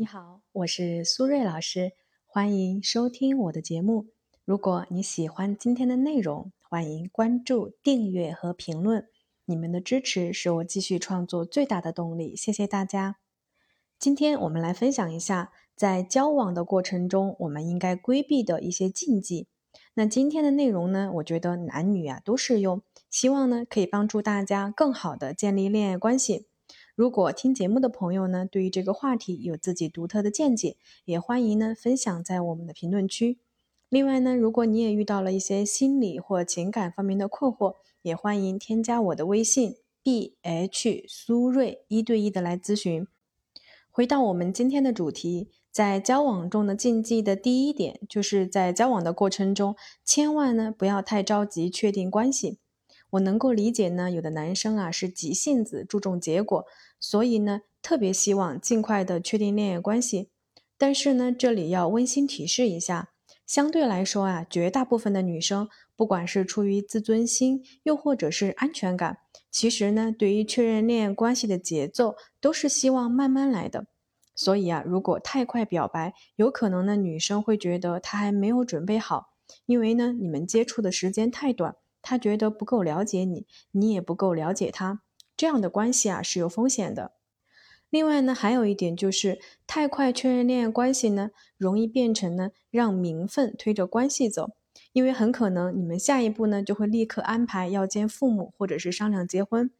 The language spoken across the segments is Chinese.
你好，我是苏瑞老师，欢迎收听我的节目。如果你喜欢今天的内容，欢迎关注、订阅和评论。你们的支持是我继续创作最大的动力，谢谢大家。今天我们来分享一下，在交往的过程中，我们应该规避的一些禁忌。那今天的内容呢，我觉得男女啊都适用，希望呢可以帮助大家更好的建立恋爱关系。如果听节目的朋友呢，对于这个话题有自己独特的见解，也欢迎呢分享在我们的评论区。另外呢，如果你也遇到了一些心理或情感方面的困惑，也欢迎添加我的微信 b h 苏瑞一对一的来咨询。回到我们今天的主题，在交往中的禁忌的第一点，就是在交往的过程中，千万呢不要太着急确定关系。我能够理解呢，有的男生啊是急性子，注重结果，所以呢特别希望尽快的确定恋爱关系。但是呢，这里要温馨提示一下，相对来说啊，绝大部分的女生，不管是出于自尊心，又或者是安全感，其实呢，对于确认恋爱关系的节奏，都是希望慢慢来的。所以啊，如果太快表白，有可能呢，女生会觉得她还没有准备好，因为呢，你们接触的时间太短，他觉得不够了解你，你也不够了解他，这样的关系啊是有风险的。另外呢，还有一点就是，太快确认恋爱关系呢，容易变成呢让名分推着关系走，因为很可能你们下一步呢就会立刻安排要见父母，或者是商量结婚，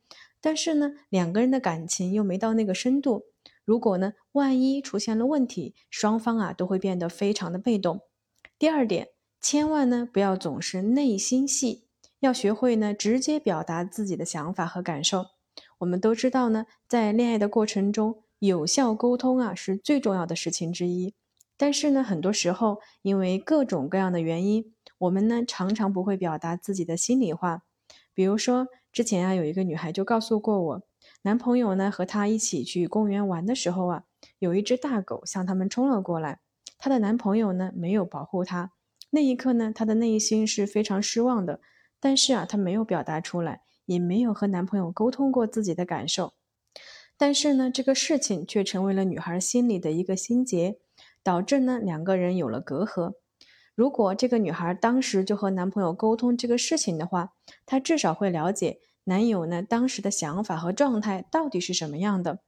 但是呢，两个人的感情又没到那个深度。如果呢，万一出现了问题，双方啊都会变得非常的被动。第二点，千万呢不要总是内心戏，要学会呢直接表达自己的想法和感受。我们都知道呢，在恋爱的过程中，有效沟通啊是最重要的事情之一。但是呢，很多时候因为各种各样的原因，我们呢常常不会表达自己的心里话。比如说，之前啊有一个女孩就告诉过我。男朋友呢和她一起去公园玩的时候啊，有一只大狗向他们冲了过来。她的男朋友呢没有保护她，那一刻呢，她的内心是非常失望的。但是啊，她没有表达出来，也没有和男朋友沟通过自己的感受。但是呢，这个事情却成为了女孩心里的一个心结，导致呢两个人有了隔阂。如果这个女孩当时就和男朋友沟通这个事情的话，她至少会了解。男友呢，当时的想法和状态到底是什么样的？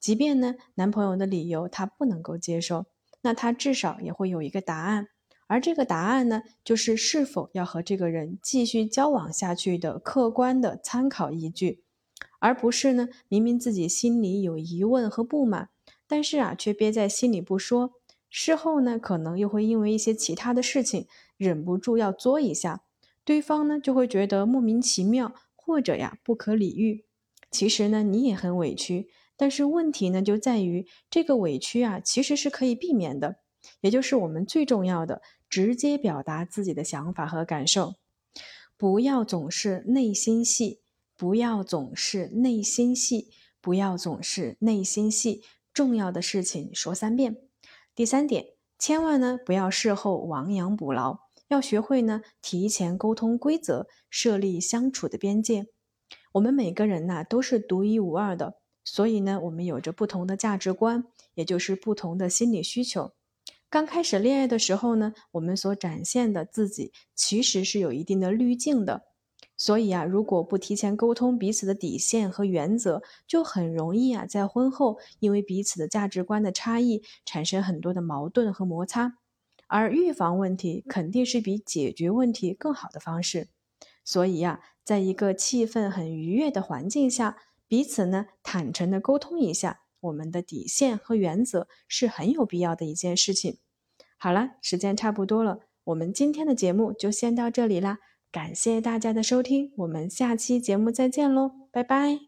即便呢，男朋友的理由他不能够接受，那他至少也会有一个答案。而这个答案呢，就是是否要和这个人继续交往下去的客观的参考依据，而不是呢，明明自己心里有疑问和不满，但是啊，却憋在心里不说，事后呢，可能又会因为一些其他的事情忍不住要作一下，对方呢，就会觉得莫名其妙。或者呀，不可理喻。其实呢，你也很委屈，但是问题呢，就在于这个委屈啊，其实是可以避免的。也就是我们最重要的，直接表达自己的想法和感受，不要总是内心戏，不要总是内心戏，不要总是内心戏。重要的事情说三遍。第三点，千万呢，不要事后亡羊补牢。要学会呢，提前沟通规则，设立相处的边界。我们每个人呐都是独一无二的，所以呢，我们有着不同的价值观，也就是不同的心理需求。刚开始恋爱的时候呢，我们所展现的自己其实是有一定的滤镜的。所以啊，如果不提前沟通彼此的底线和原则，就很容易啊，在婚后因为彼此的价值观的差异，产生很多的矛盾和摩擦。而预防问题肯定是比解决问题更好的方式，所以呀，在一个气氛很愉悦的环境下，彼此呢坦诚的沟通一下我们的底线和原则是很有必要的一件事情。好了，时间差不多了，我们今天的节目就先到这里啦，感谢大家的收听，我们下期节目再见喽，拜拜。